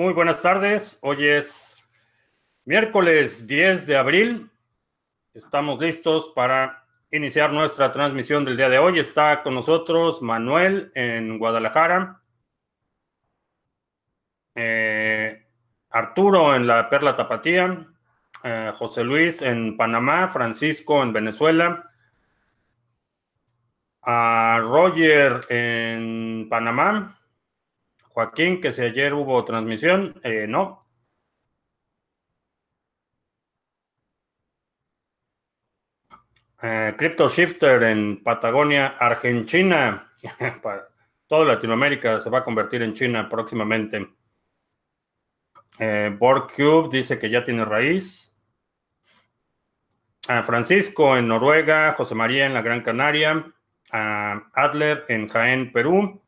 Muy buenas tardes. Hoy es miércoles 10 de abril. Estamos listos para iniciar nuestra transmisión del día de hoy. Está con nosotros Manuel en Guadalajara, eh, Arturo en la Perla Tapatía, eh, José Luis en Panamá, Francisco en Venezuela, a Roger en Panamá, Joaquín, que si ayer hubo transmisión, eh, no. Eh, Crypto Shifter en Patagonia, Argentina. Para toda Latinoamérica se va a convertir en China próximamente. Eh, Cube dice que ya tiene raíz. Francisco en Noruega, José María en la Gran Canaria, Adler en Jaén, Perú,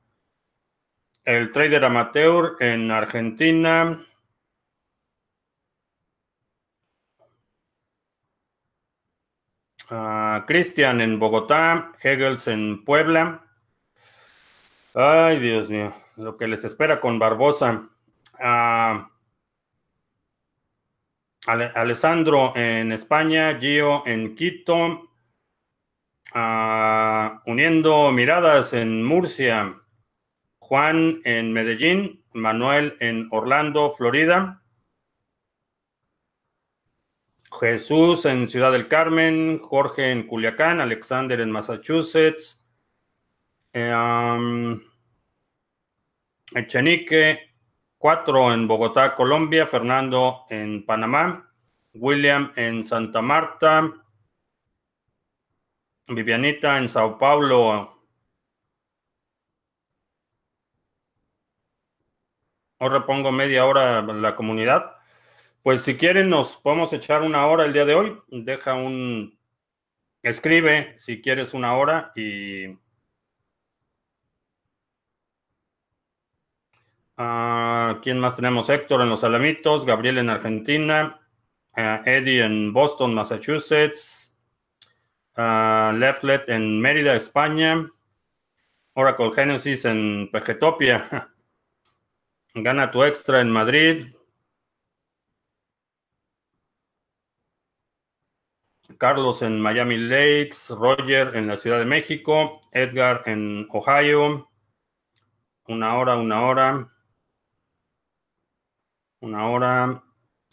el trader amateur en Argentina. Cristian en Bogotá, Hegels en Puebla. Ay, Dios mío, lo que les espera con Barbosa. Alessandro en España, Gio en Quito, uniendo miradas en Murcia, Juan en Medellín, Manuel en Orlando, Florida, Jesús en Ciudad del Carmen, Jorge en Culiacán, Alexander en Massachusetts, um, Echenique, Cuatro en Bogotá, Colombia, Fernando en Panamá, William en Santa Marta, Vivianita en Sao Paulo. Ahora pongo media hora la comunidad. Pues si quieren nos podemos echar una hora el día de hoy. Deja un... Escribe si quieres una hora y Ah, ¿Quién más tenemos? Héctor en Los Alamitos, Gabriel en Argentina, ah, Eddie en Boston, Massachusetts, uh, Leftlet en Mérida, España, Oracle Genesis en Pejetopia, Gana tu extra en Madrid. Carlos en Miami Lakes, Roger en la Ciudad de México, Edgar en Ohio, una hora, una hora. Una hora.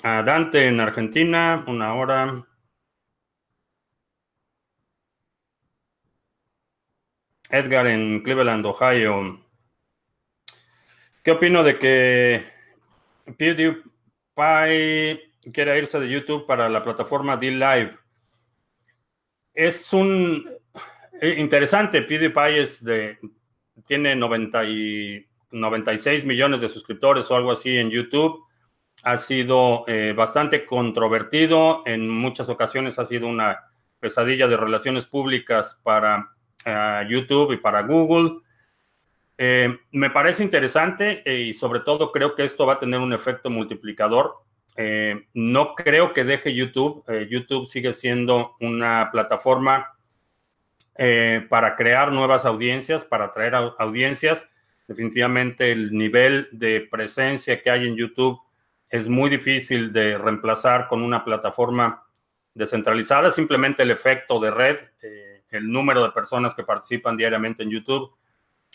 A Dante en Argentina, una hora. Edgar en Cleveland, Ohio. ¿Qué opino de que PewDiePie quiera irse de YouTube para la plataforma D-Live? Es un eh, interesante. PewDiePie es de, tiene 90 y 96 millones de suscriptores o algo así en YouTube ha sido eh, bastante controvertido. En muchas ocasiones ha sido una pesadilla de relaciones públicas para eh, YouTube y para Google. Eh, me parece interesante y sobre todo creo que esto va a tener un efecto multiplicador. no creo que deje YouTube. YouTube sigue siendo una plataforma para crear nuevas audiencias, para atraer audiencias. Definitivamente el nivel de presencia que hay en YouTube es muy difícil de reemplazar con una plataforma descentralizada. Simplemente el efecto de red, eh, el número de personas que participan diariamente en YouTube,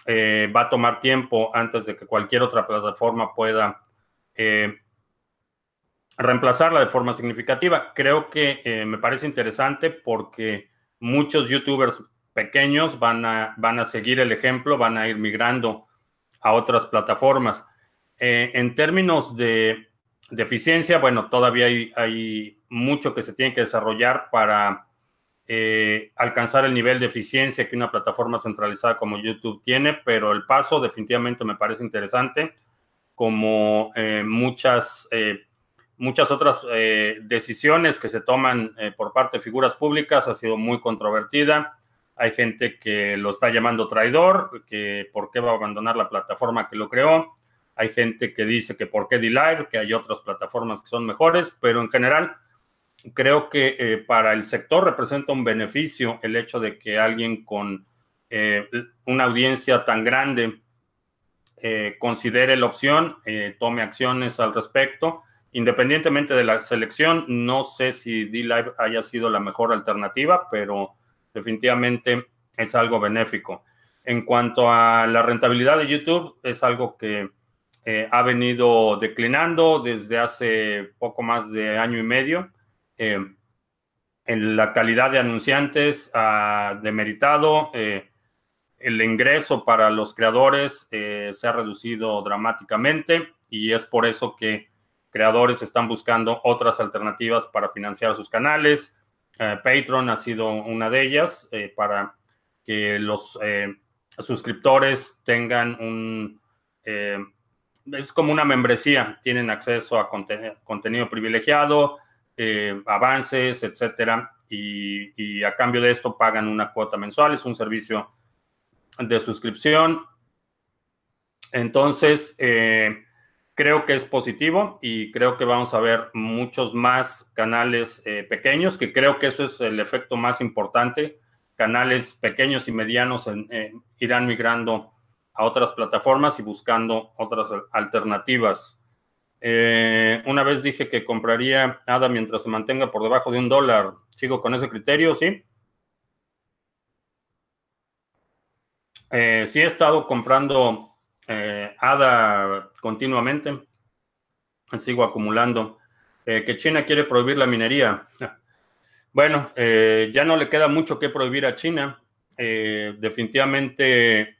eh, va a tomar tiempo antes de que cualquier otra plataforma pueda eh, reemplazarla de forma significativa. Creo que me parece interesante porque muchos youtubers pequeños van a, van a seguir el ejemplo, van a ir migrando a otras plataformas. en términos de de eficiencia, bueno, todavía hay, mucho que se tiene que desarrollar para eh, alcanzar el nivel de eficiencia que una plataforma centralizada como YouTube tiene, pero el paso definitivamente me parece interesante, como eh, muchas, eh, muchas otras decisiones que se toman por parte de figuras públicas ha sido muy controvertida. Hay gente que lo está llamando traidor, que por qué va a abandonar la plataforma que lo creó. Hay gente que dice que por qué D-Live, que hay otras plataformas que son mejores, pero en general creo que eh, para el sector representa un beneficio el hecho de que alguien con eh, una audiencia tan grande considere la opción, tome acciones al respecto. Independientemente de la selección, no sé si D-Live haya sido la mejor alternativa, pero definitivamente es algo benéfico. En cuanto a la rentabilidad de YouTube, es algo que eh, ha venido declinando desde hace poco más de año y medio. Eh, en la calidad de anunciantes ha demeritado. Eh, el ingreso para los creadores se ha reducido dramáticamente y es por eso que creadores están buscando otras alternativas para financiar sus canales. Patreon ha sido una de ellas para que los suscriptores tengan un es como una membresía, tienen acceso a contenido privilegiado, eh, avances, etcétera, y, a cambio de esto pagan una cuota mensual, es un servicio de suscripción. Entonces, eh, creo que es positivo y creo que vamos a ver muchos más canales eh, pequeños, que creo que eso es el efecto más importante. Canales pequeños y medianos irán migrando a otras plataformas y buscando otras alternativas. Eh, una vez dije que compraría ADA mientras se mantenga por debajo de un dólar. ¿Sigo con ese criterio? Sí. Eh, sí he estado comprando eh, ADA continuamente. Sigo acumulando. que China quiere prohibir la minería. Bueno, ya no le queda mucho que prohibir a China. definitivamente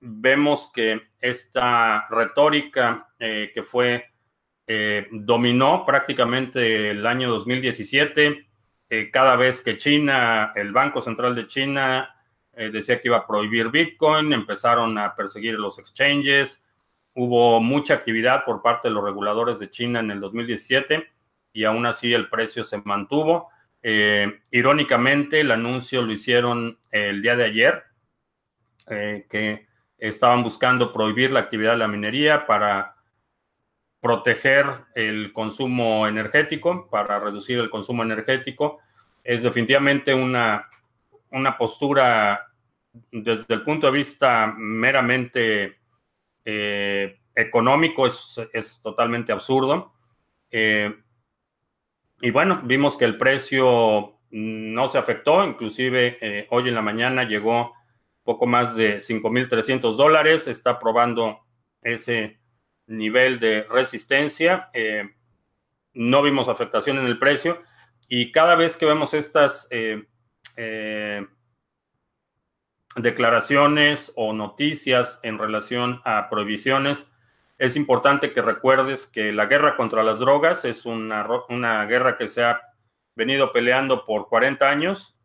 vemos que esta retórica eh, que fue, eh, dominó prácticamente el año 2017, eh, cada vez que China, el Banco Central de China, decía que iba a prohibir Bitcoin, empezaron a perseguir los exchanges, hubo mucha actividad por parte de los reguladores de China en el 2017 y aún así el precio se mantuvo. irónicamente, el anuncio lo hicieron el día de ayer, que estaban buscando prohibir la actividad de la minería para proteger el consumo energético, para reducir el consumo energético. Es definitivamente una, una postura desde el punto de vista meramente eh, económico, es, totalmente absurdo. Eh, y bueno, vimos que el precio no se afectó, inclusive eh, hoy en la mañana llegó poco más de 5.300 dólares, está probando ese nivel de resistencia. Eh, no vimos afectación en el precio y cada vez que vemos estas eh, eh, declaraciones o noticias en relación a prohibiciones, es importante que recuerdes que la guerra contra las drogas es una, una guerra que se ha venido peleando por 40 años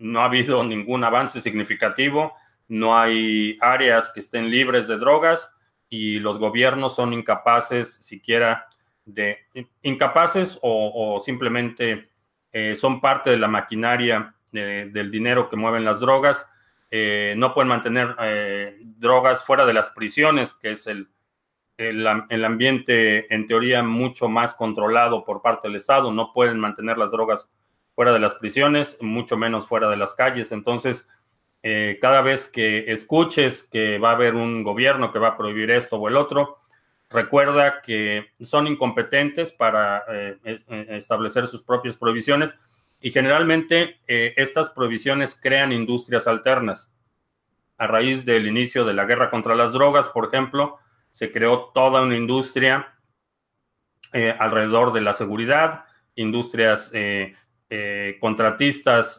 no ha habido ningún avance significativo, no hay áreas que estén libres de drogas y los gobiernos son incapaces siquiera de, incapaces o, simplemente eh, son parte de la maquinaria del dinero que mueven las drogas. Eh, no pueden mantener eh, drogas fuera de las prisiones, que es el, el, ambiente en teoría mucho más controlado por parte del Estado. No pueden mantener las drogas fuera de las prisiones, mucho menos fuera de las calles. Entonces, eh, cada vez que escuches que va a haber un gobierno que va a prohibir esto o el otro, recuerda que son incompetentes para eh, eh, establecer sus propias prohibiciones y generalmente estas prohibiciones crean industrias alternas. A raíz del inicio de la guerra contra las drogas, por ejemplo, se creó toda una industria alrededor de la seguridad, industrias contratistas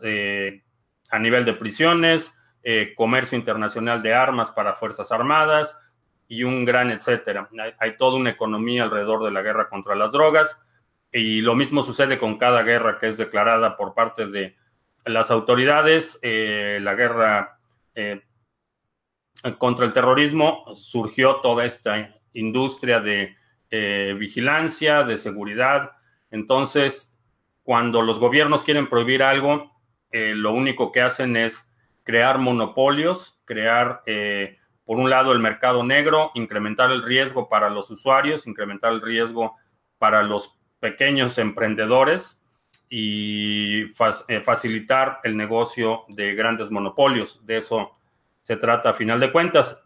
a nivel de prisiones, eh, comercio internacional de armas para Fuerzas Armadas y un gran etcétera. Hay, toda una economía alrededor de la guerra contra las drogas y lo mismo sucede con cada guerra que es declarada por parte de las autoridades. la guerra contra el terrorismo surgió toda esta industria de vigilancia, de seguridad. Entonces, cuando los gobiernos quieren prohibir algo, eh, lo único que hacen es crear monopolios, crear, eh, por un lado, el mercado negro, incrementar el riesgo para los usuarios, incrementar el riesgo para los pequeños emprendedores y eh, facilitar el negocio de grandes monopolios. De eso se trata a final de cuentas.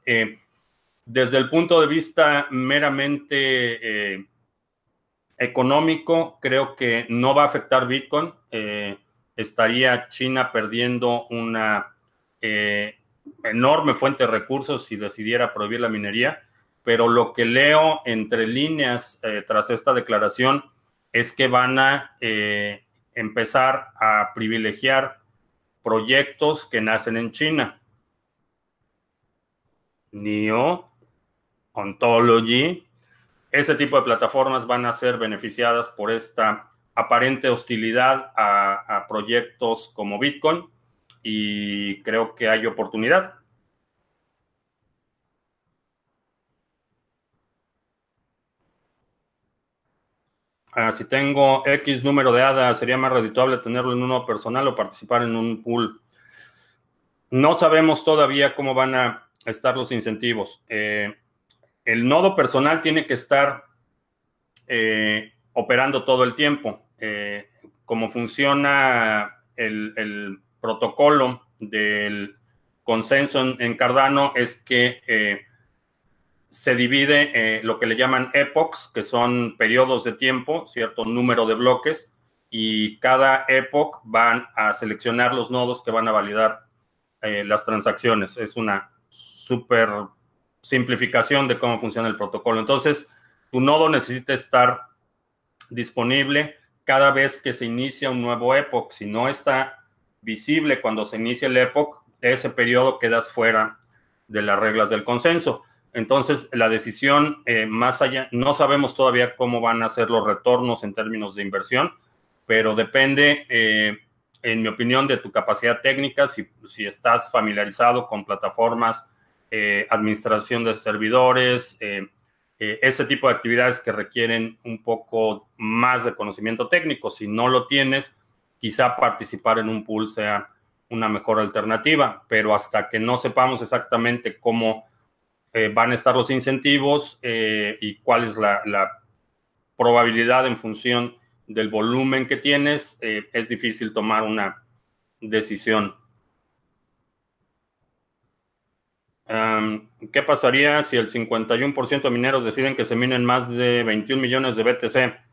Desde el punto de vista meramente económico, creo que no va a afectar Bitcoin. Estaría China perdiendo una eh, enorme fuente de recursos si decidiera prohibir la minería. Pero lo que leo entre líneas tras esta declaración es que van a empezar a privilegiar proyectos que nacen en China. NIO, Ontology, ese tipo de plataformas van a ser beneficiadas por esta aparente hostilidad a, proyectos como Bitcoin y creo que hay oportunidad. Ah, si tengo X número de ADA, ¿sería más redituable tenerlo en uno personal o participar en un pool? No sabemos todavía cómo van a estar los incentivos. Eh, el nodo personal tiene que estar eh, operando todo el tiempo. Eh, como funciona el, protocolo del consenso en Cardano es que se divide eh, lo que le llaman epochs, que son periodos de tiempo, cierto número de bloques, y cada epoch van a seleccionar los nodos que van a validar eh, las transacciones. Es una súper simplificación de cómo funciona el protocolo. Entonces, tu nodo necesita estar disponible cada vez que se inicia un nuevo epoch. Si no está visible cuando se inicia el epoch, ese periodo quedas fuera de las reglas del consenso. Entonces, la decisión eh, más allá, no sabemos todavía cómo van a ser los retornos en términos de inversión, pero depende, eh, en mi opinión, de tu capacidad técnica, si, estás familiarizado con plataformas, eh, administración de servidores, ese tipo de actividades que requieren un poco más de conocimiento técnico. Si no lo tienes, quizá participar en un pool sea una mejor alternativa, pero hasta que no sepamos exactamente cómo eh, van a estar los incentivos eh, y cuál es la, probabilidad en función del volumen que tienes, eh, es difícil tomar una decisión. ¿Qué pasaría si el 51% de mineros deciden que se minen más de 21 millones de BTC?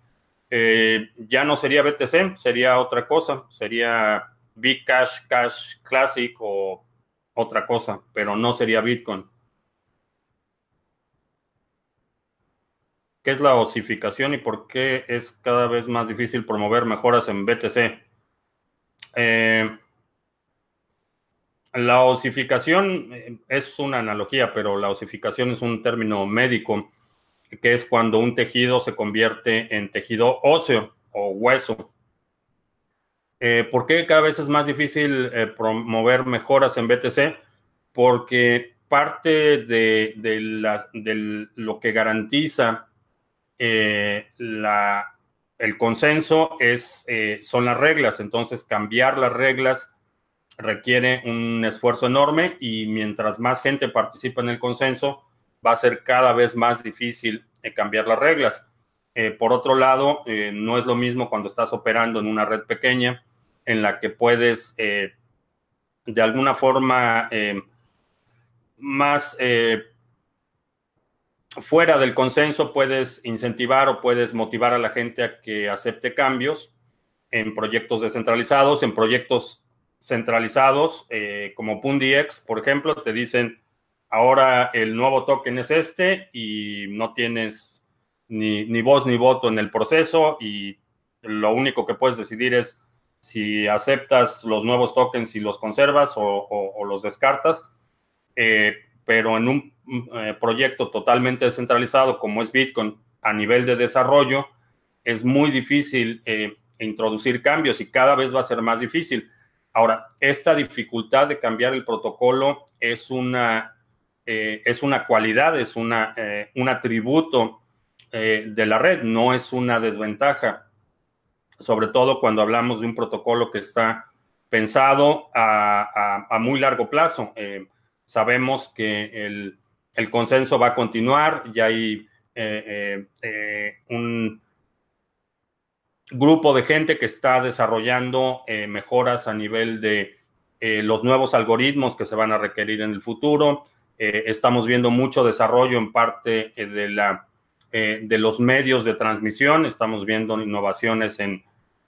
ya no sería BTC, sería otra cosa, sería Big Cash, Cash Classic o otra cosa, pero no sería Bitcoin. ¿Qué es la osificación y por qué es cada vez más difícil promover mejoras en BTC? Eh, la osificación eh, es una analogía, pero la osificación es un término médico, que es cuando un tejido se convierte en tejido óseo o hueso. Eh, ¿Por qué cada vez es más difícil promover mejoras en BTC? Porque parte de, lo que garantiza eh, la, el consenso eh, son las reglas, entonces cambiar las reglas requiere un esfuerzo enorme y mientras más gente participa en el consenso, va a ser cada vez más difícil eh, cambiar las reglas. por otro lado, no es lo mismo cuando estás operando en una red pequeña en la que puedes de alguna forma más fuera del consenso puedes incentivar o puedes motivar a la gente a que acepte cambios en proyectos descentralizados, en proyectos centralizados, eh, como PundiX, por ejemplo, te dicen, ahora el nuevo token es este y no tienes ni, voz ni voto en el proceso y lo único que puedes decidir es si aceptas los nuevos tokens y los conservas o, los descartas. Eh, pero en un eh, proyecto totalmente descentralizado como es Bitcoin a nivel de desarrollo, es muy difícil eh, introducir cambios y cada vez va a ser más difícil. Ahora, esta dificultad de cambiar el protocolo es una, eh, es una cualidad, es una, un atributo de la red, no es una desventaja, sobre todo cuando hablamos de un protocolo que está pensado a, muy largo plazo. Sabemos que el, consenso va a continuar, ya hay eh, eh, eh, un grupo de gente que está desarrollando mejoras a nivel de los nuevos algoritmos que se van a requerir en el futuro. estamos viendo mucho desarrollo en parte de, la, de los medios de transmisión, estamos viendo innovaciones en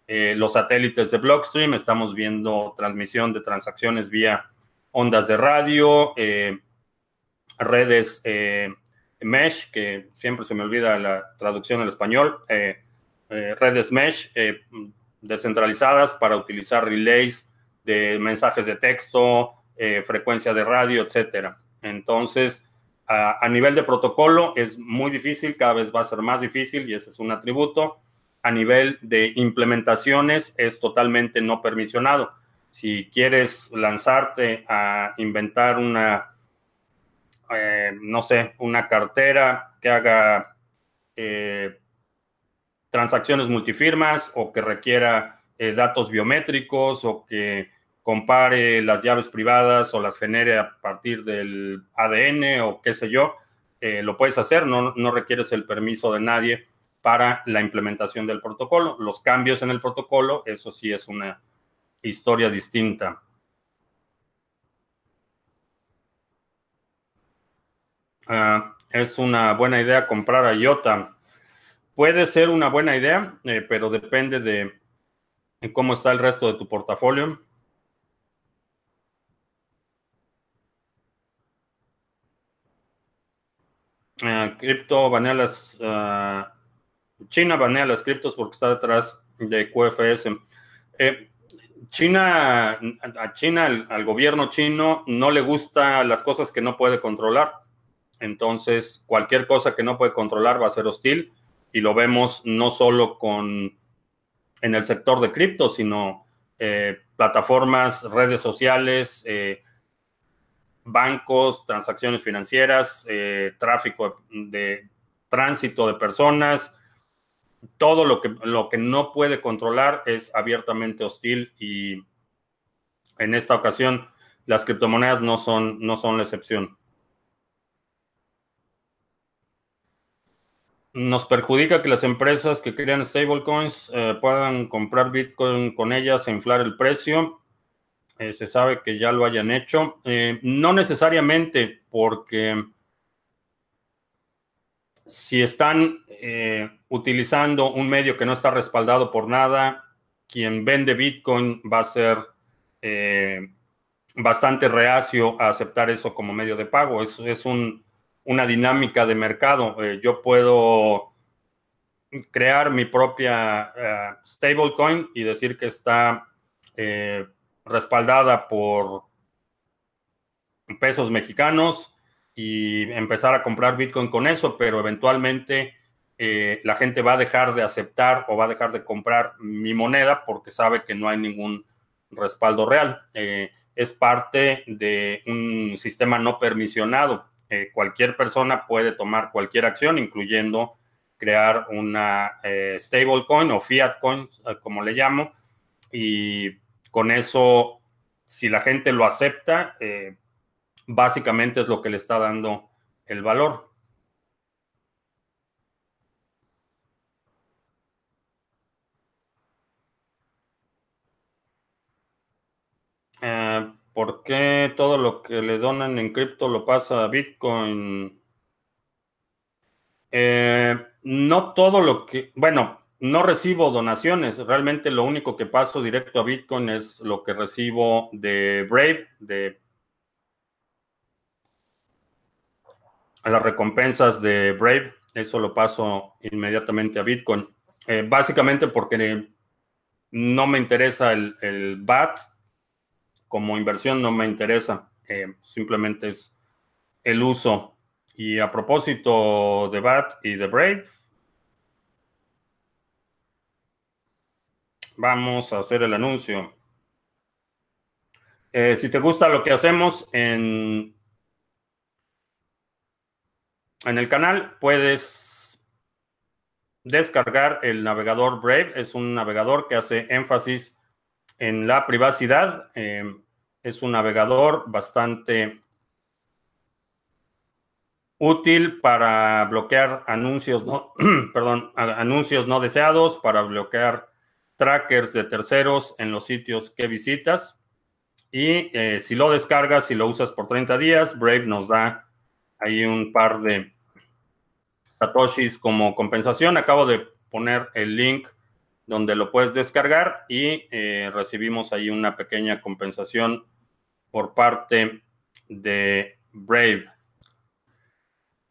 los satélites de Blockstream, estamos viendo transmisión de transacciones vía ondas de radio, redes mesh, que siempre se me olvida la traducción al español, eh, eh, redes mesh eh, descentralizadas para utilizar relays de mensajes de texto, frecuencia de radio, etcétera. Entonces, a, nivel de protocolo es muy difícil, cada vez va a ser más difícil y ese es un atributo. A nivel de implementaciones es totalmente no permisionado. Si quieres lanzarte a inventar una eh, no sé, una cartera que haga eh, transacciones multifirmas o que requiera eh, datos biométricos o que compare las llaves privadas o las genere a partir del ADN o qué sé yo, lo puedes hacer, no, no requieres el permiso de nadie para la implementación del protocolo. Los cambios en el protocolo, eso sí es una historia distinta. Ah, es una buena idea comprar a IOTA. Puede ser una buena idea, eh, pero depende de cómo está el resto de tu portafolio. Uh, cripto banea las. Ah, China banea las criptos porque está detrás de QFS. Eh, China, a China, al gobierno chino, no le gustan las cosas que no puede controlar. Entonces, cualquier cosa que no puede controlar va a ser hostil y lo vemos no solo con en el sector de cripto, sino eh, plataformas, redes sociales, eh, bancos, transacciones financieras, eh, tráfico de tránsito de personas, todo lo que, lo que no puede controlar es abiertamente hostil y en esta ocasión las criptomonedas no son, no son la excepción. Nos perjudica que las empresas que crean stablecoins eh, puedan comprar Bitcoin con ellas e inflar el precio. Eh, se sabe que ya lo hayan hecho. Eh, no necesariamente porque si están utilizando un medio que no está respaldado por nada, quien vende Bitcoin va a ser bastante reacio a aceptar eso como medio de pago. Es, es un una dinámica de mercado. Eh, yo puedo crear mi propia eh, stablecoin y decir que está eh, respaldada por pesos mexicanos y empezar a comprar Bitcoin con eso, pero eventualmente la gente va a dejar de aceptar o va a dejar de comprar mi moneda porque sabe que no hay ningún respaldo real. es parte de un sistema no permisionado eh, cualquier persona puede tomar cualquier acción, incluyendo crear una eh, stablecoin o fiat coin, eh, como le llamo, y con eso, si la gente lo acepta, básicamente es lo que le está dando el valor. ¿Por qué todo lo que le donan en cripto lo pasa a Bitcoin? Eh, no todo lo que, bueno, no recibo donaciones. Realmente lo único que paso directo a Bitcoin es lo que recibo de Brave, de las recompensas de Brave. Eso lo paso inmediatamente a Bitcoin. Eh, básicamente porque no me interesa el, el BAT como inversión no me interesa, eh, simplemente es el uso. Y a propósito de BAT y de Brave, vamos a hacer el anuncio. Eh, si te gusta lo que hacemos en, en el canal, puedes descargar el navegador Brave. Es un navegador que hace énfasis en la privacidad. Eh, es un navegador bastante útil para bloquear anuncios no, perdón, anuncios no deseados, para bloquear trackers de terceros en los sitios que visitas Y eh, si lo descargas y lo usas por 30 días, Brave nos da ahí un par de satoshis como compensación. Acabo de poner el link donde lo puedes descargar y eh, recibimos ahí una pequeña compensación por parte de Brave.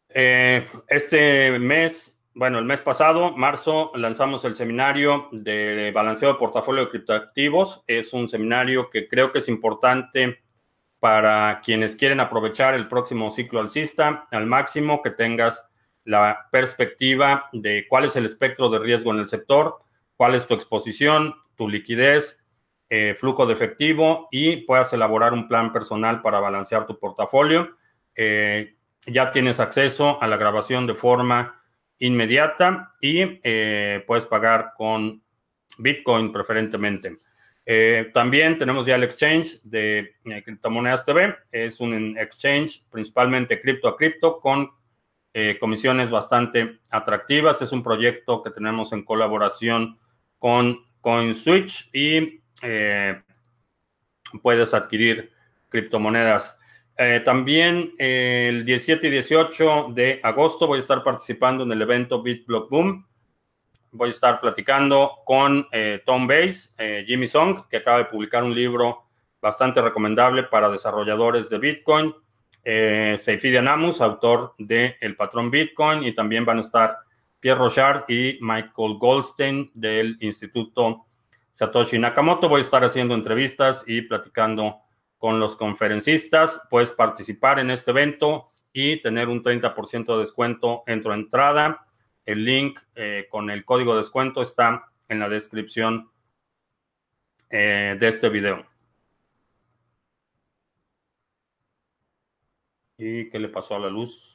Eh, este mes, bueno, el mes pasado, marzo, lanzamos el seminario de balanceo de portafolio de criptoactivos. Es un seminario que creo que es importante para quienes quieren aprovechar el próximo ciclo alcista al máximo, que tengas la perspectiva de cuál es el espectro de riesgo en el sector, cuál es tu exposición, tu liquidez, eh, flujo de efectivo y puedas elaborar un plan personal para balancear tu portafolio. Eh, ya tienes acceso a la grabación de forma inmediata y eh, puedes pagar con Bitcoin preferentemente. también tenemos ya el exchange de Criptomonedas TV. Es un exchange principalmente cripto a cripto con comisiones bastante atractivas. Es un proyecto que tenemos en colaboración con CoinSwitch y eh, puedes adquirir criptomonedas. Eh, también el 17 y 18 de agosto voy a estar participando en el evento BitBlock Boom. Voy a estar platicando con eh, Tom Bass, Jimmy Song, que acaba de publicar un libro bastante recomendable para desarrolladores de Bitcoin. Eh, Seifi Anamus, autor de El Patrón Bitcoin, y también van a estar Pierre Rochard y Michael Goldstein del Instituto Satoshi Nakamoto. Voy a estar haciendo entrevistas y platicando con los conferencistas. Puedes participar en este evento y tener un 30% de descuento en tu entrada. El link eh, con el código de descuento está en la descripción eh, de este video. ¿Y qué le pasó a la luz?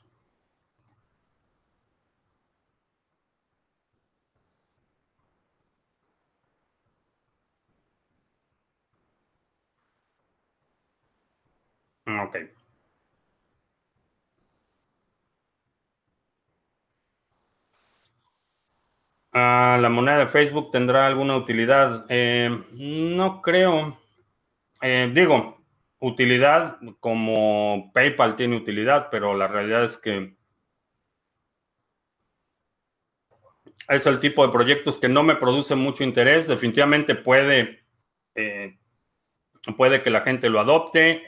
¿La moneda de Facebook tendrá alguna utilidad? Eh, no creo. Eh, digo, utilidad como PayPal tiene utilidad, pero la realidad es que es el tipo de proyectos que no me produce mucho interés. Definitivamente puede, eh, puede que la gente lo adopte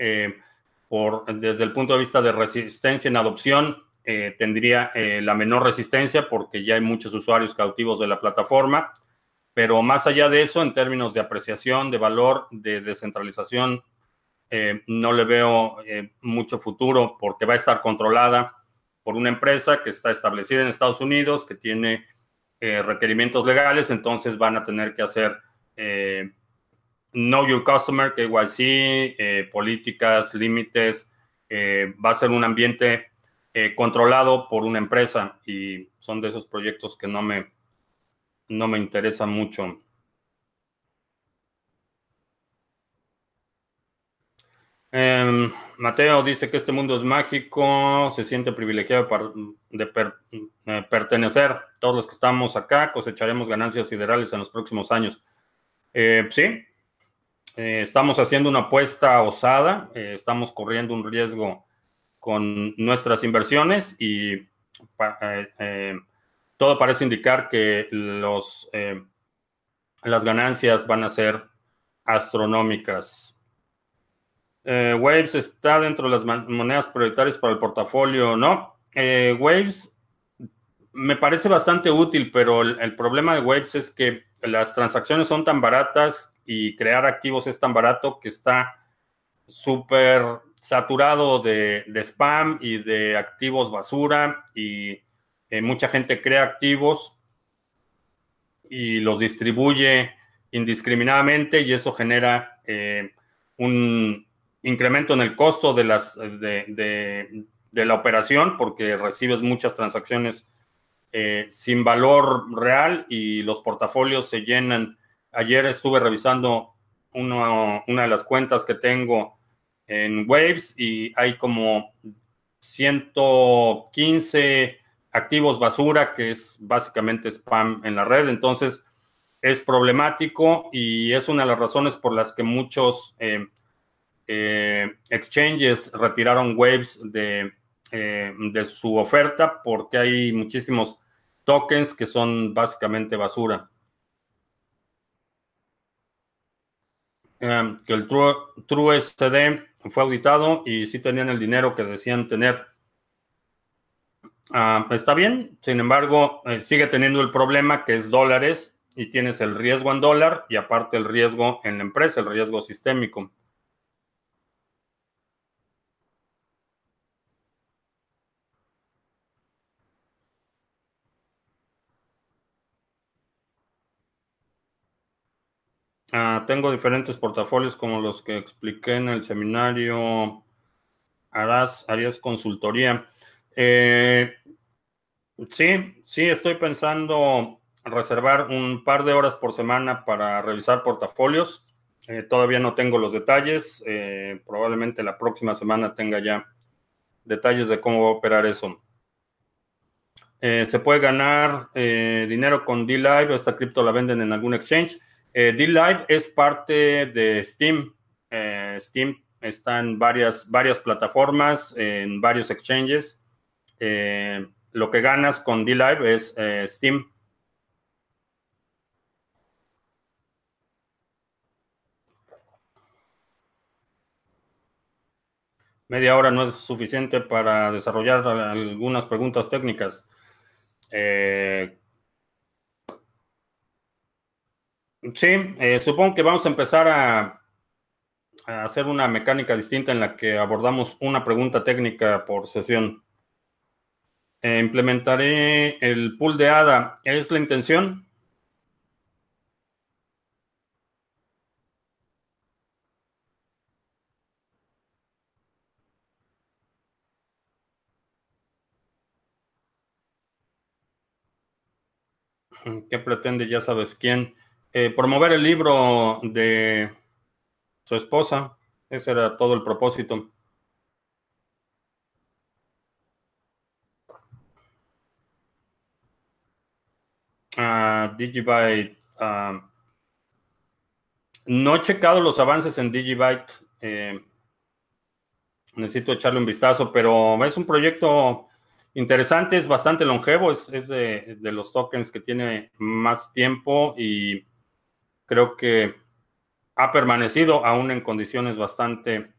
desde el punto de vista de resistencia en adopción, eh, tendría eh, la menor resistencia porque ya hay muchos usuarios cautivos de la plataforma. Pero más allá de eso, en términos de apreciación, de valor, de descentralización, eh, no le veo mucho futuro porque va a estar controlada por una empresa que está establecida en Estados Unidos, que tiene requerimientos legales, entonces van a tener que hacer Know Your Customer, KYC, políticas, límites, va a ser un ambiente eh, controlado por una empresa y son de esos proyectos que no me, no me interesan mucho. Em, Mateo dice que este mundo es mágico, se siente privilegiado de pertenecer. Todos los que estamos acá cosecharemos ganancias siderales en los próximos años. sí, eh, estamos haciendo una apuesta osada, eh, estamos corriendo un riesgo con nuestras inversiones y eh, todo parece indicar que los, las ganancias van a ser astronómicas. Waves está dentro de las monedas prioritarias para el portafolio, ¿no? Waves me parece bastante útil, pero el problema de Waves es que las transacciones son tan baratas y crear activos es tan barato que está súper saturado de, spam y de activos basura y eh, mucha gente crea activos y los distribuye indiscriminadamente y eso genera eh, un incremento en el costo de, las, de, la operación porque recibes muchas transacciones eh, sin valor real y los portafolios se llenan. Ayer estuve revisando una de las cuentas que tengo en Waves y hay como 115 activos basura, que es básicamente spam en la red. Entonces, es problemático y es una de las razones por las que muchos eh, exchanges retiraron waves de, de su oferta porque hay muchísimos tokens que son básicamente basura. que el True, TrueSD fue auditado y sí tenían el dinero que decían tener. Ah, está bien, sin embargo, eh, sigue teniendo el problema que es dólares y tienes el riesgo en dólar y aparte el riesgo en la empresa, el riesgo sistémico. Tengo diferentes portafolios como los que expliqué en el seminario. Harás, harías consultoría. Eh, sí, sí, estoy pensando reservar un par de horas por semana para revisar portafolios. Eh, todavía no tengo los detalles. Eh, probablemente la próxima semana tenga ya detalles de cómo va a operar eso. se puede ganar dinero con D-Live. Esta cripto la venden en algún exchange. Eh, D-Live es parte de Steam. Eh, Steam está en varias, varias plataformas, en varios exchanges. Eh, lo que ganas con D-Live es Steam. Media hora no es suficiente para desarrollar algunas preguntas técnicas. Sí, eh, supongo que vamos a empezar a, hacer una mecánica distinta en la que abordamos una pregunta técnica por sesión. Eh, implementaré el pool de ADA. ¿Es la intención? ¿Qué pretende? Ya sabes quién. Eh, promover el libro de su esposa. Ese era todo el propósito. Uh, Digibyte. Ah, no he checado los avances en Digibyte. Eh, necesito echarle un vistazo, pero es un proyecto interesante, es bastante longevo, es, de, de, los tokens que tiene más tiempo y creo que ha permanecido aún en condiciones bastante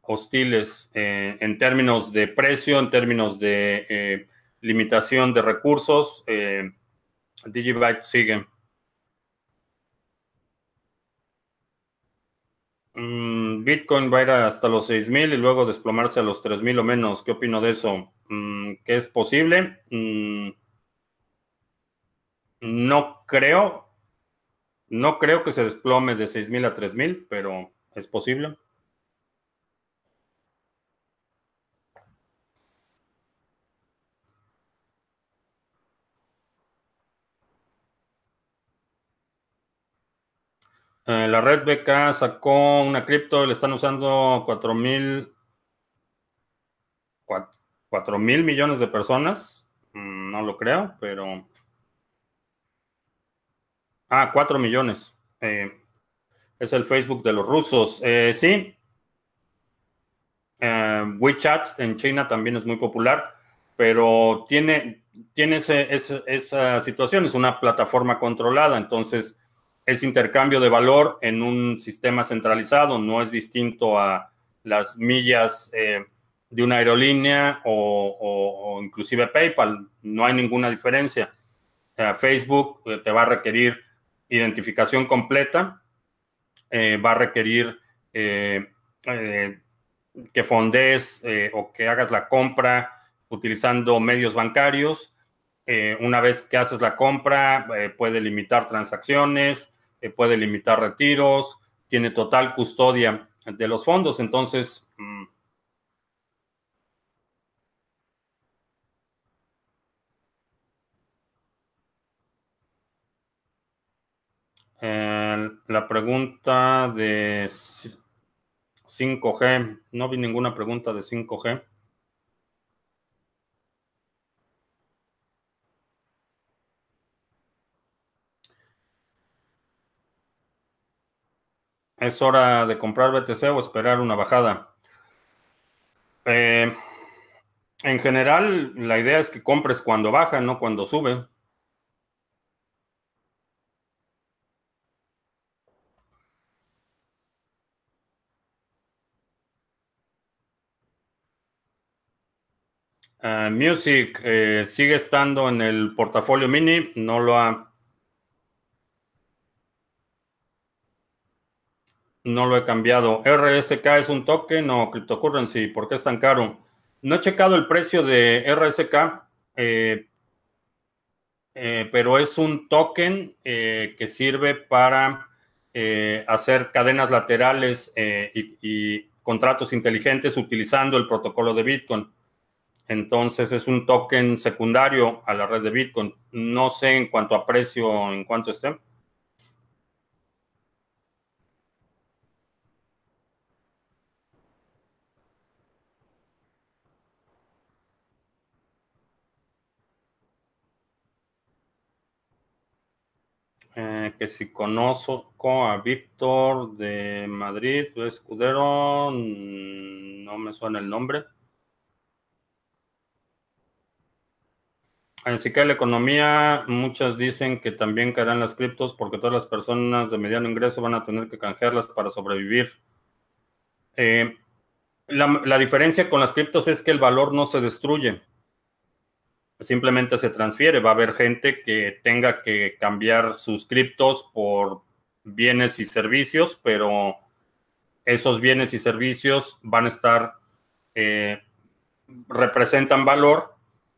hostiles eh, en términos de precio, en términos de eh, limitación de recursos. Eh, Digibyte sigue. Mm, Bitcoin va a ir hasta los 6.000 y luego desplomarse a los 3.000 o menos. ¿Qué opino de eso? Mm, ¿Qué es posible? Mm, no creo. No creo que se desplome de 6.000 a 3.000, pero es posible. Eh, la red BK sacó una cripto, le están usando 4 mil, 4 mil millones de personas. Mm, no lo creo, pero Ah, 4 millones. Eh, es el Facebook de los rusos. Eh, sí. Eh, WeChat en China también es muy popular, pero tiene, tiene esa situación, es una plataforma controlada, entonces es intercambio de valor en un sistema centralizado, no es distinto a las millas de una aerolínea o, inclusive PayPal, no hay ninguna diferencia. Facebook te va a requerir identificación completa, eh, va a requerir eh, eh, que fondees o que hagas la compra utilizando medios bancarios. una vez que haces la compra, puede limitar transacciones, puede limitar retiros, tiene total custodia de los fondos. Entonces, mm, Eh, la pregunta de 5G, no vi ninguna pregunta de 5G. ¿Es hora de comprar BTC o esperar una bajada? Eh, en general, la idea es que compres cuando baja, no cuando sube. Uh, Music eh, sigue estando en el portafolio mini, no lo ha no lo he cambiado. RSK es un token o cryptocurrency, ¿por qué es tan caro? No he checado el precio de RSK, eh, eh, pero es un token que sirve para hacer cadenas laterales y contratos inteligentes utilizando el protocolo de Bitcoin. Entonces es un token secundario a la red de Bitcoin. No sé en cuanto a precio, en cuánto esté. Eh, que si conozco a Víctor de Madrid, escudero, mm, no me suena el nombre. Así que la economía, muchas dicen que también caerán las criptos porque todas las personas de mediano ingreso van a tener que canjearlas para sobrevivir. Eh, la, diferencia con las criptos es que el valor no se destruye, simplemente se transfiere. Va a haber gente que tenga que cambiar sus criptos por bienes y servicios, pero esos bienes y servicios van a estar, eh, representan valor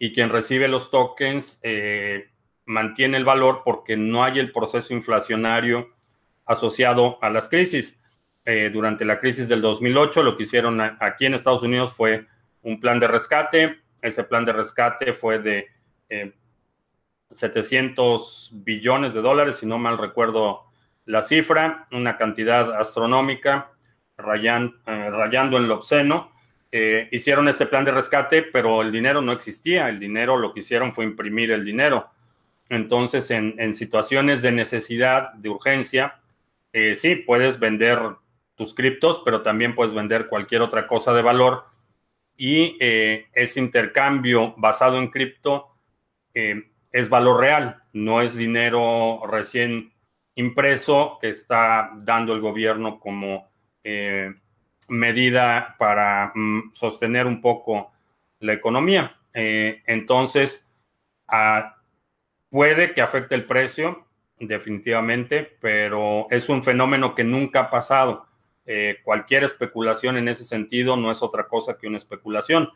y quien recibe los tokens eh, mantiene el valor porque no hay el proceso inflacionario asociado a las crisis. Eh, durante la crisis del 2008, lo que hicieron aquí en Estados Unidos fue un plan de rescate. Ese plan de rescate fue de 700 eh, billones de dólares, si no mal recuerdo la cifra, una cantidad astronómica, rayando en lo obsceno. Eh, hicieron este plan de rescate, pero el dinero no existía. El dinero lo que hicieron fue imprimir el dinero. Entonces, en, situaciones de necesidad, de urgencia, eh, sí, puedes vender tus criptos, pero también puedes vender cualquier otra cosa de valor. Y eh, ese intercambio basado en cripto es valor real, no es dinero recién impreso que está dando el gobierno como medida para mm, sostener un poco la economía. Eh, entonces, ah, puede que afecte el precio, definitivamente, pero es un fenómeno que nunca ha pasado. Eh, cualquier especulación en ese sentido no es otra cosa que una especulación.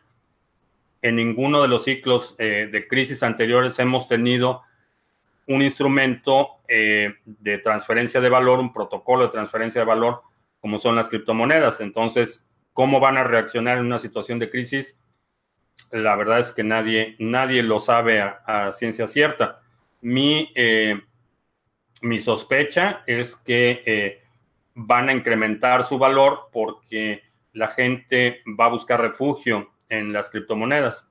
En ninguno de los ciclos eh, de crisis anteriores hemos tenido un instrumento de transferencia de valor, un protocolo de transferencia de valor como son las criptomonedas. Entonces, ¿cómo van a reaccionar en una situación de crisis? La verdad es que nadie, nadie lo sabe a, ciencia cierta. Mi, eh, mi, sospecha es que eh, van a incrementar su valor porque la gente va a buscar refugio en las criptomonedas.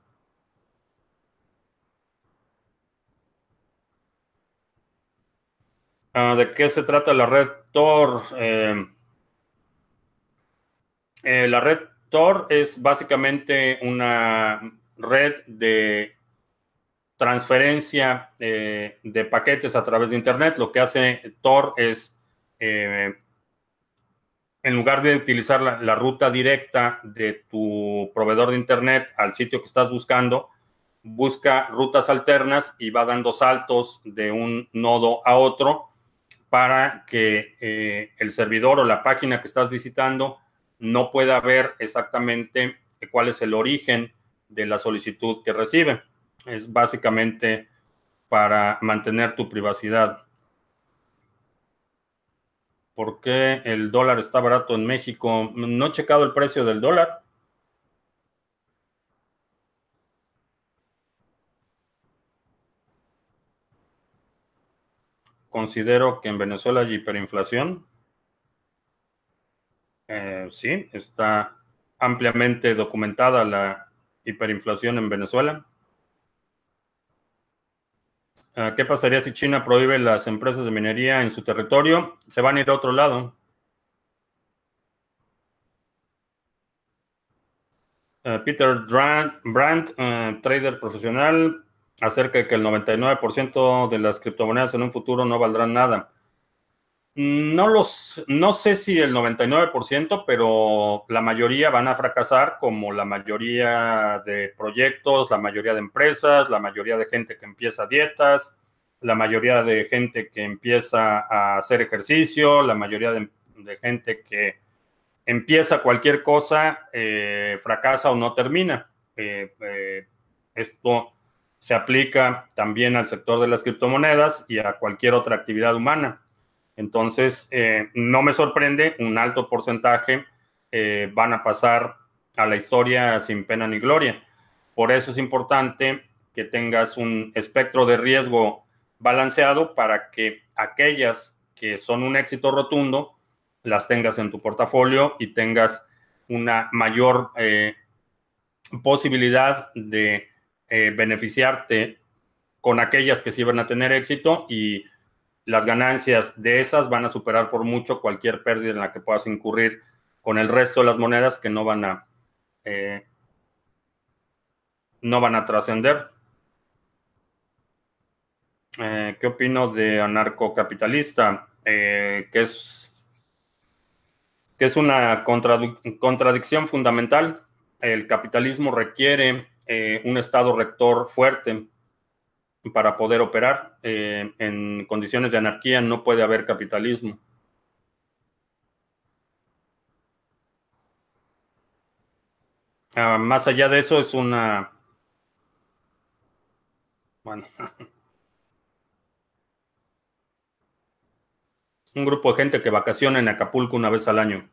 Ah, ¿De qué se trata la red Tor? Eh, eh, la red Tor es básicamente una red de transferencia eh, de paquetes a través de Internet. Lo que hace Tor es, eh, en lugar de utilizar la, ruta directa de tu proveedor de Internet al sitio que estás buscando, busca rutas alternas y va dando saltos de un nodo a otro para que el servidor o la página que estás visitando no pueda ver exactamente cuál es el origen de la solicitud que recibe. Es básicamente para mantener tu privacidad. ¿Por qué el dólar está barato en México? No he checado el precio del dólar. Considero que en Venezuela hay hiperinflación. Eh, sí, está ampliamente documentada la hiperinflación en Venezuela. Ah, ¿Qué pasaría si China prohíbe las empresas de minería en su territorio? Se van a ir a otro lado. Ah, Peter Brandt, eh, trader profesional, acerca que el 99% de las criptomonedas en un futuro no valdrán nada. No, los, no sé si el 99%, pero la mayoría van a fracasar, como la mayoría de proyectos, la mayoría de empresas, la mayoría de gente que empieza dietas, la mayoría de gente que empieza a hacer ejercicio, la mayoría de, gente que empieza cualquier cosa, eh, fracasa o no termina. Eh, eh, esto se aplica también al sector de las criptomonedas y a cualquier otra actividad humana. Entonces, eh, no me sorprende, un alto porcentaje eh, van a pasar a la historia sin pena ni gloria. Por eso es importante que tengas un espectro de riesgo balanceado para que aquellas que son un éxito rotundo las tengas en tu portafolio y tengas una mayor eh, posibilidad de beneficiarte con aquellas que sí van a tener éxito y las ganancias de esas van a superar por mucho cualquier pérdida en la que puedas incurrir con el resto de las monedas que no van a eh, no van a trascender. Eh, ¿Qué opino de anarcocapitalista? Eh, que es que es una contradicción fundamental. El capitalismo requiere un estado rector fuerte para poder operar. Eh, en condiciones de anarquía no puede haber capitalismo. Ah, más allá de eso es una... Bueno. un grupo de gente que vacaciona en Acapulco una vez al año.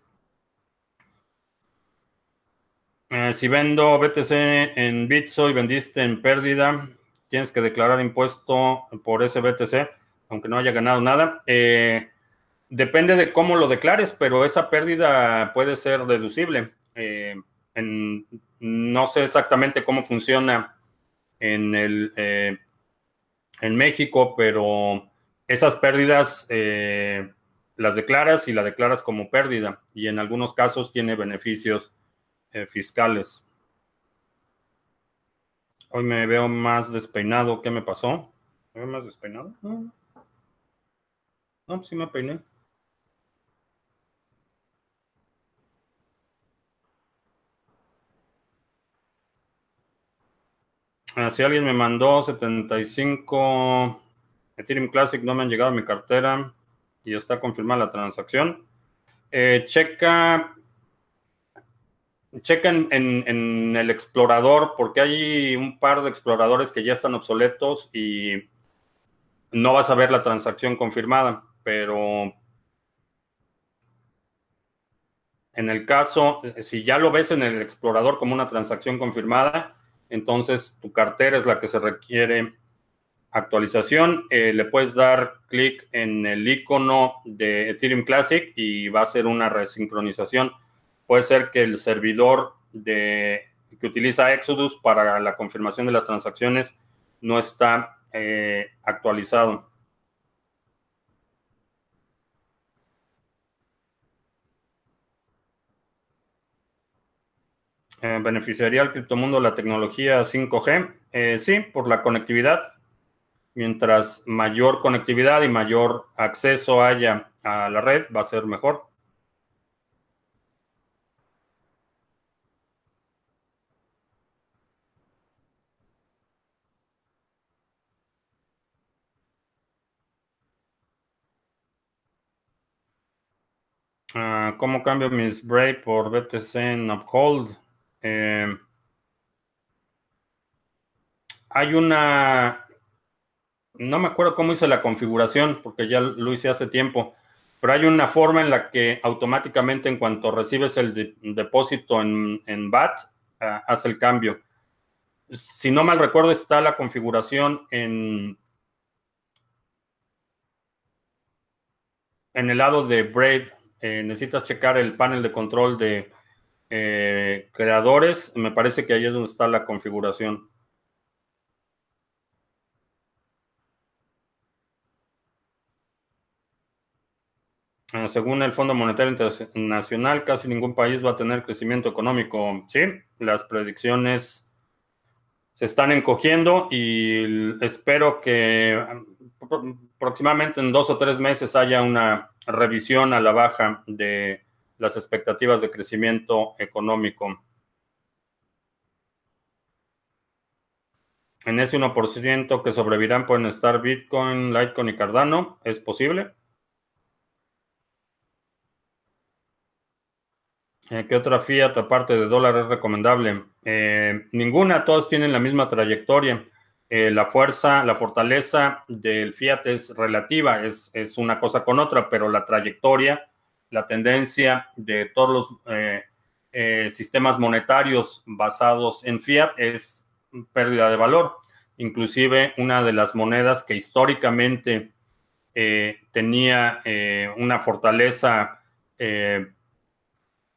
Eh, si vendo BTC en Bitso y vendiste en pérdida, tienes que declarar impuesto por ese BTC, aunque no haya ganado nada. Eh, depende de cómo lo declares, pero esa pérdida puede ser deducible. Eh, no sé exactamente cómo funciona en, el, eh, en México, pero esas pérdidas las declaras y la declaras como pérdida y en algunos casos tiene beneficios fiscales. Hoy me veo más despeinado. ¿Qué me pasó? ¿Me veo más despeinado? No, no pues sí me peiné. Ah, si alguien me mandó 75 Ethereum Classic, no me han llegado a mi cartera y está confirmada la transacción. Eh, checa chequen en, el explorador porque hay un par de exploradores que ya están obsoletos y no vas a ver la transacción confirmada, pero en el caso, si ya lo ves en el explorador como una transacción confirmada, entonces tu cartera es la que se requiere actualización. Eh, le puedes dar clic en el icono de Ethereum Classic y va a ser una resincronización puede ser que el servidor que utiliza Exodus para la confirmación de las transacciones no está eh, actualizado. Eh, ¿Beneficiaría al criptomundo la tecnología 5G? Eh, sí, por la conectividad. Mientras mayor conectividad y mayor acceso haya a la red, va a ser mejor. Ah, ¿Cómo cambio mis Brave por BTC en Uphold? Eh, hay una... No me acuerdo cómo hice la configuración, porque ya lo hice hace tiempo, pero hay una forma en la que automáticamente en cuanto recibes el depósito en, en BAT, ah, hace el cambio. Si no mal recuerdo, está la configuración en, en el lado de Brave eh, necesitas checar el panel de control de eh, creadores. Me parece que ahí es donde está la configuración. Eh, según el Fondo Monetario Internacional, casi ningún país va a tener crecimiento económico. Sí, las predicciones se están encogiendo y espero que aproximadamente en dos o tres meses haya una revisión a la baja de las expectativas de crecimiento económico. En ese 1% que sobrevivirán pueden estar Bitcoin, Litecoin y Cardano. ¿Es posible? Eh, ¿Qué otra fiat aparte de dólar es recomendable? Eh, ninguna, todos tienen la misma trayectoria. Eh, la fuerza, la fortaleza del fiat es relativa, es, es, una cosa con otra, pero la trayectoria, la tendencia de todos los sistemas monetarios basados en fiat es pérdida de valor. Inclusive una de las monedas que históricamente tenía una fortaleza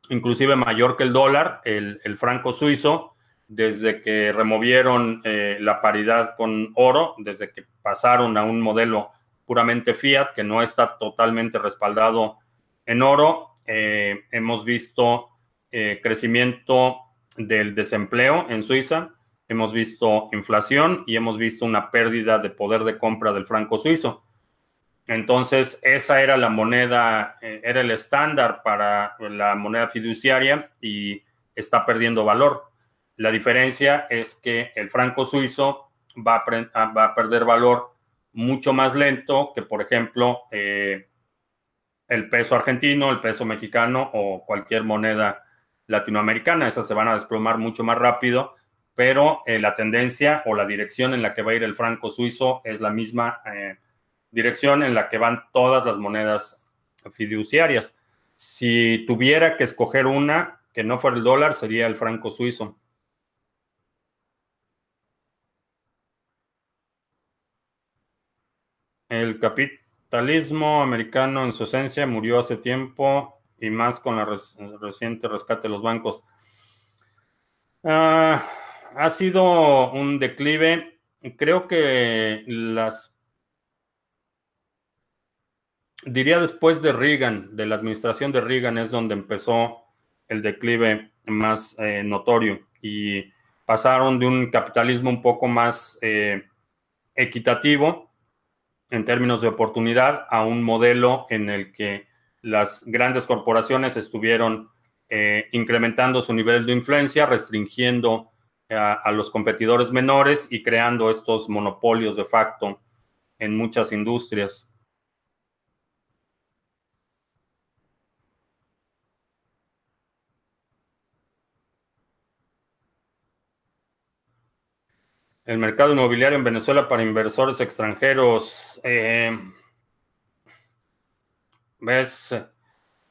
inclusive mayor que el dólar, el, franco suizo, desde que removieron eh, la paridad con oro, desde que pasaron a un modelo puramente fiat, que no está totalmente respaldado en oro, eh, hemos visto eh, crecimiento del desempleo en Suiza, hemos visto inflación y hemos visto una pérdida de poder de compra del franco suizo. Entonces, esa era la moneda, era el estándar para la moneda fiduciaria y está perdiendo valor. La diferencia es que el franco suizo va a, perder valor mucho más lento que, por ejemplo, eh, el peso argentino, el peso mexicano o cualquier moneda latinoamericana. Esas se van a desplomar mucho más rápido, pero eh, la tendencia o la dirección en la que va a ir el franco suizo es la misma dirección en la que van todas las monedas fiduciarias. Si tuviera que escoger una que no fuera el dólar, sería el franco suizo. El capitalismo americano en su esencia murió hace tiempo y más con la reciente rescate de los bancos. Ah, ha sido un declive. Creo que las diría después de Reagan, de la administración de Reagan, es donde empezó el declive más eh, notorio y pasaron de un capitalismo un poco más eh, equitativo en términos de oportunidad a un modelo en el que las grandes corporaciones estuvieron eh, incrementando su nivel de influencia, restringiendo a los competidores menores y creando estos monopolios de facto en muchas industrias. El mercado inmobiliario en Venezuela para inversores extranjeros. Eh, ¿Ves?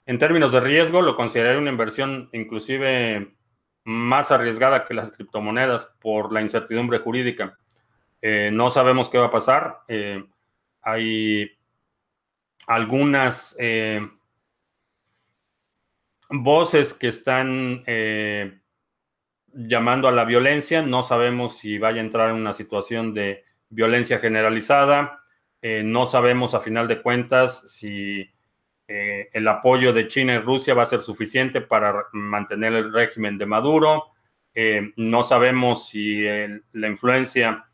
En términos de riesgo, lo consideraría una inversión inclusive más arriesgada que las criptomonedas por la incertidumbre jurídica. Eh, no sabemos qué va a pasar. Eh, hay algunas voces que están llamando a la violencia. No sabemos si vaya a entrar en una situación de violencia generalizada. Eh, no sabemos a final de cuentas si eh, el apoyo de China y Rusia va a ser suficiente para mantener el régimen de Maduro. Eh, no sabemos si la influencia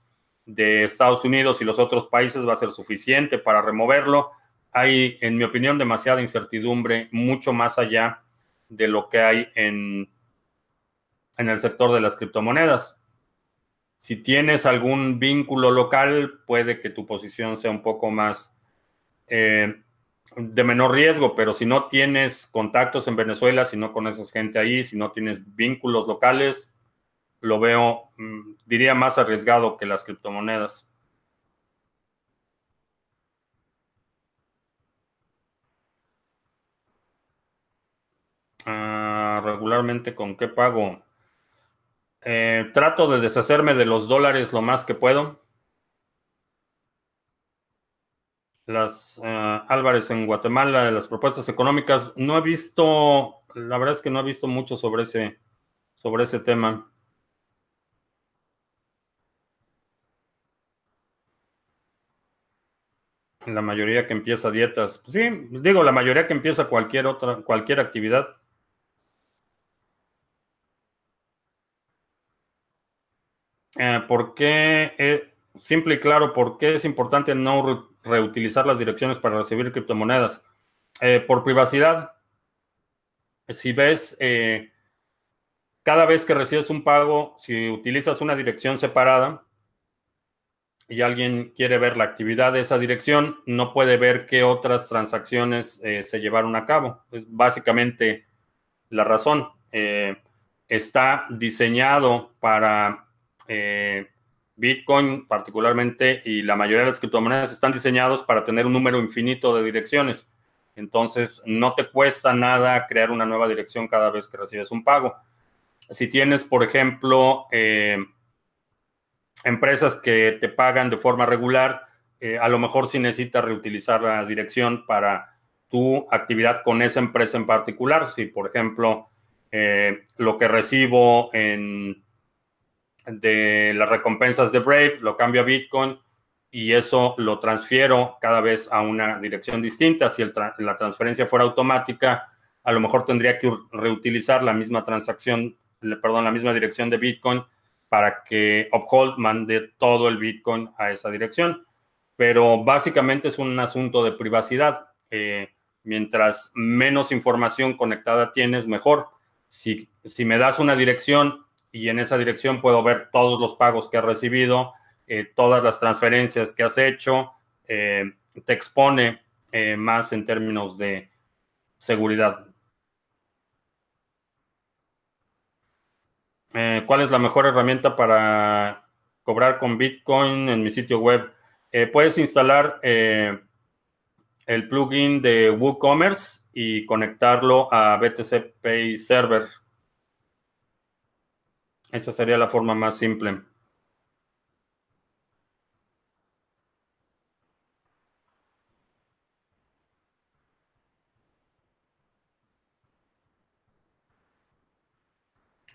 de Estados Unidos y los otros países va a ser suficiente para removerlo. Hay, en mi opinión, demasiada incertidumbre, mucho más allá de lo que hay en en el sector de las criptomonedas. Si tienes algún vínculo local, puede que tu posición sea un poco más eh, de menor riesgo, pero si no tienes contactos en Venezuela, si no conoces gente ahí, si no tienes vínculos locales, lo veo, mm, diría, más arriesgado que las criptomonedas. Ah, regularmente, ¿con qué pago? Eh, trato de deshacerme de los dólares lo más que puedo. Las eh, Álvarez en Guatemala, de las propuestas económicas, no he visto, la verdad es que no he visto mucho sobre ese, sobre ese tema. La mayoría que empieza dietas. Pues sí, digo, la mayoría que empieza cualquier otra, cualquier actividad. Eh, ¿Por qué? Eh, simple y claro, ¿por qué es importante no reutilizar las direcciones para recibir criptomonedas? Eh, por privacidad. Si ves, cada vez que recibes un pago, si utilizas una dirección separada, y alguien quiere ver la actividad de esa dirección, no puede ver qué otras transacciones eh, se llevaron a cabo. Es básicamente la razón. Eh, está diseñado para eh, Bitcoin particularmente y la mayoría de las criptomonedas están diseñados para tener un número infinito de direcciones. Entonces, no te cuesta nada crear una nueva dirección cada vez que recibes un pago. Si tienes, por ejemplo, empresas que te pagan de forma regular, eh, a lo mejor si necesitas reutilizar la dirección para tu actividad con esa empresa en particular. Si, por ejemplo, eh, lo que recibo en, de las recompensas de Brave lo cambio a Bitcoin y eso lo transfiero cada vez a una dirección distinta. Si la transferencia fuera automática, a lo mejor tendría que reutilizar la misma transacción, perdón, la misma dirección de Bitcoin para que Uphold mande todo el Bitcoin a esa dirección. Pero básicamente es un asunto de privacidad. Eh, mientras menos información conectada tienes, mejor. Si, si, me das una dirección y en esa dirección puedo ver todos los pagos que has recibido, eh, todas las transferencias que has hecho, eh, te expone más en términos de seguridad. Eh, ¿Cuál es la mejor herramienta para cobrar con Bitcoin en mi sitio web? Eh, puedes instalar eh, el plugin de WooCommerce y conectarlo a BTC Pay Server. Esa sería la forma más simple.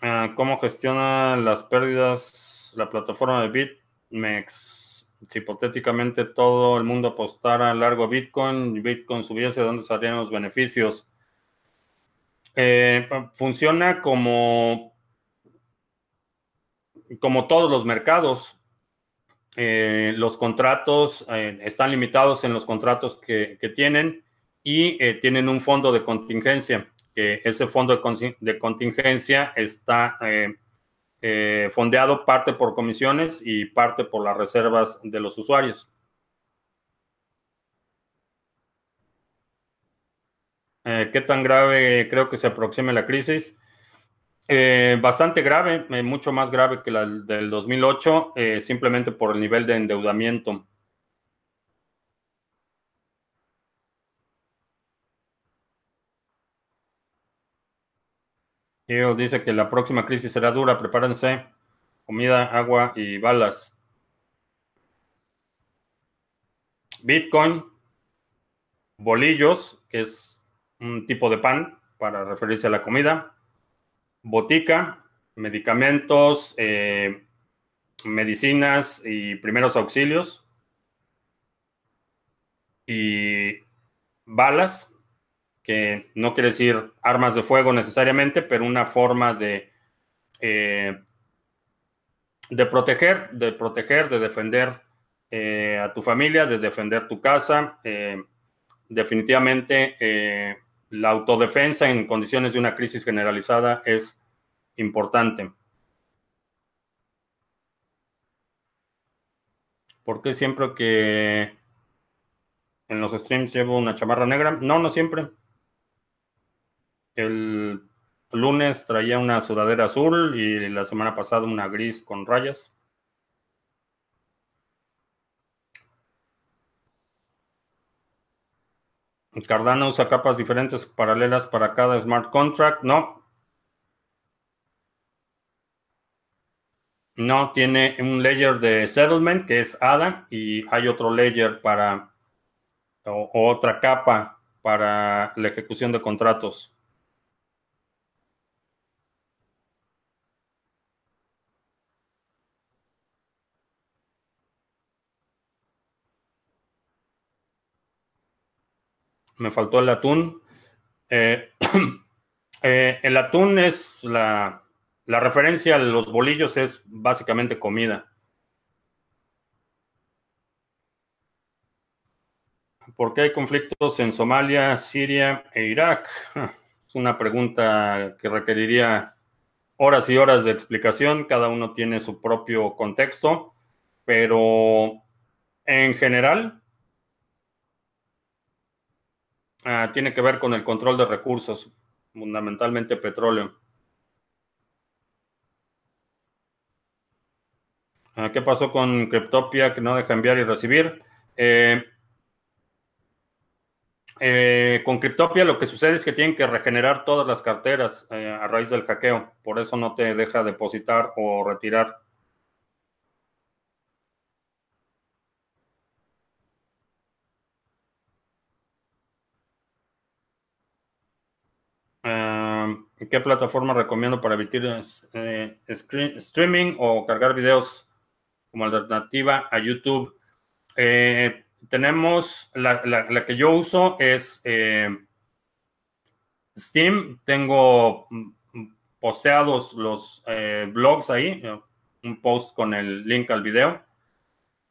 Ah, ¿Cómo gestiona las pérdidas la plataforma de BitMEX? Si hipotéticamente todo el mundo apostara largo a Bitcoin y Bitcoin subiese, ¿dónde saldrían los beneficios? Eh, funciona como, como todos los mercados. Eh, los contratos eh, están limitados en los contratos que, que tienen y tienen un fondo de contingencia ese fondo de, contingencia está eh, eh, fondeado parte por comisiones y parte por las reservas de los usuarios. Eh, ¿Qué tan grave creo que se aproxime la crisis? Bastante grave, mucho más grave que la del 2008, simplemente por el nivel de endeudamiento. dice que la próxima crisis será dura, prepárense. Comida, agua y balas. Bitcoin, bolillos, que es un tipo de pan para referirse a la comida. Botica, medicamentos, eh, medicinas y primeros auxilios. Y balas, que no quiere decir armas de fuego necesariamente, pero una forma de, eh, de proteger, de proteger, de defender eh, a tu familia, de defender tu casa. Definitivamente la autodefensa en condiciones de una crisis generalizada es importante. Porque siempre que en los streams llevo una chamarra negra? No, no siempre. El lunes traía una sudadera azul y la semana pasada una gris con rayas. Cardano usa capas diferentes paralelas para cada smart contract. No. No, tiene un layer de settlement que es ADA y hay otro layer para o otra capa para la ejecución de contratos. Me faltó el atún. Eh, eh, el atún es la, la referencia a los bolillos, es básicamente comida. ¿Por qué hay conflictos en Somalia, Siria e Irak? Es una pregunta que requeriría horas y horas de explicación. Cada uno tiene su propio contexto, pero en general ah, tiene que ver con el control de recursos, fundamentalmente petróleo. Ah, ¿Qué pasó con Cryptopia que no deja enviar y recibir? Eh, eh, con Cryptopia lo que sucede es que tienen que regenerar todas las carteras eh, a raíz del hackeo. Por eso no te deja depositar o retirar. Ah, ¿Qué plataforma recomiendo para evitar eh, streaming o cargar videos como alternativa a YouTube? tenemos, la, que yo uso es eh, Steam. Tengo mm, posteados los eh, blogs ahí, eh, un post con el link al video.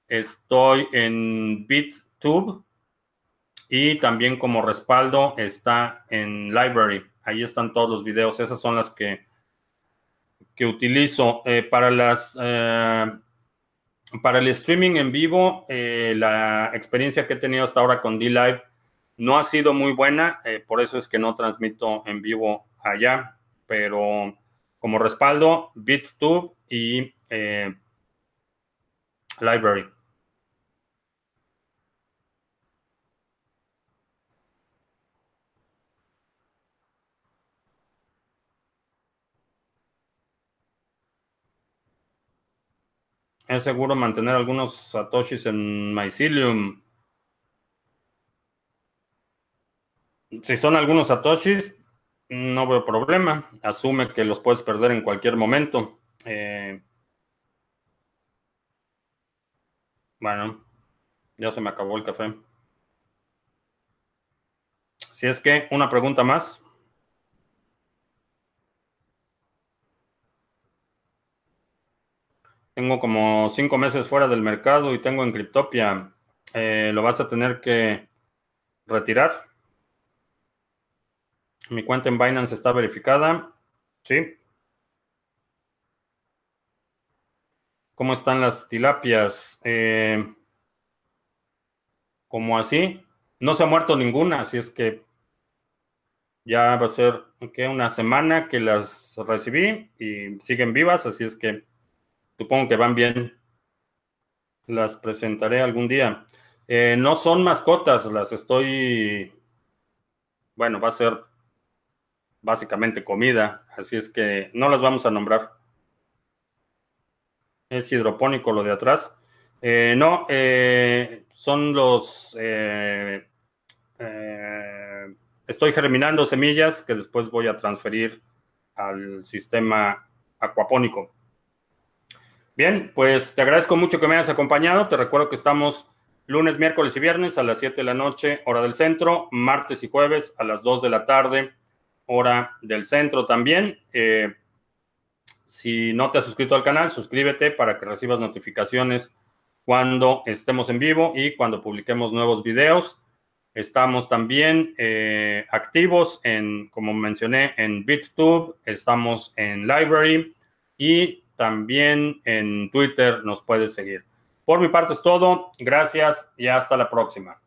Estoy en BitTube y también como respaldo está en Library. Ahí están todos los videos. Esas son las que, que utilizo. para las para el streaming en vivo, eh, la experiencia que he tenido hasta ahora con D-Live no ha sido muy buena, eh, por eso es que no transmito en vivo allá, pero como respaldo, BitTube y eh, Library. Es seguro mantener algunos satoshis en Mycelium. Si son algunos satoshis, no veo problema. Asume que los puedes perder en cualquier momento. Eh, bueno, ya se me acabó el café. Si es que una pregunta más. Tengo como cinco meses fuera del mercado y tengo en Cryptopia. Eh, ¿Lo vas a tener que retirar? Mi cuenta en Binance está verificada. Sí. ¿Cómo están las tilapias? Eh, como así. No se ha muerto ninguna, así es que ya va a ser una semana que las recibí y siguen vivas, así es que Supongo que van bien. Las presentaré algún día. Eh, no son mascotas, las estoy... Bueno, va a ser básicamente comida, así es que no las vamos a nombrar. Es hidropónico lo de atrás. Eh, no, eh, son los... estoy germinando semillas que después voy a transferir al sistema acuapónico. Bien, pues te agradezco mucho que me hayas acompañado. Te recuerdo que estamos lunes, miércoles y viernes a las 7 de la noche, hora del centro, martes y jueves a las 2 de la tarde, hora del centro también. Eh, si no te has suscrito al canal, suscríbete para que recibas notificaciones cuando estemos en vivo y cuando publiquemos nuevos videos. Estamos también eh, activos en, como mencioné, en BitTube, estamos en Library y también en Twitter nos puedes seguir. Por mi parte es todo. Gracias y hasta la próxima.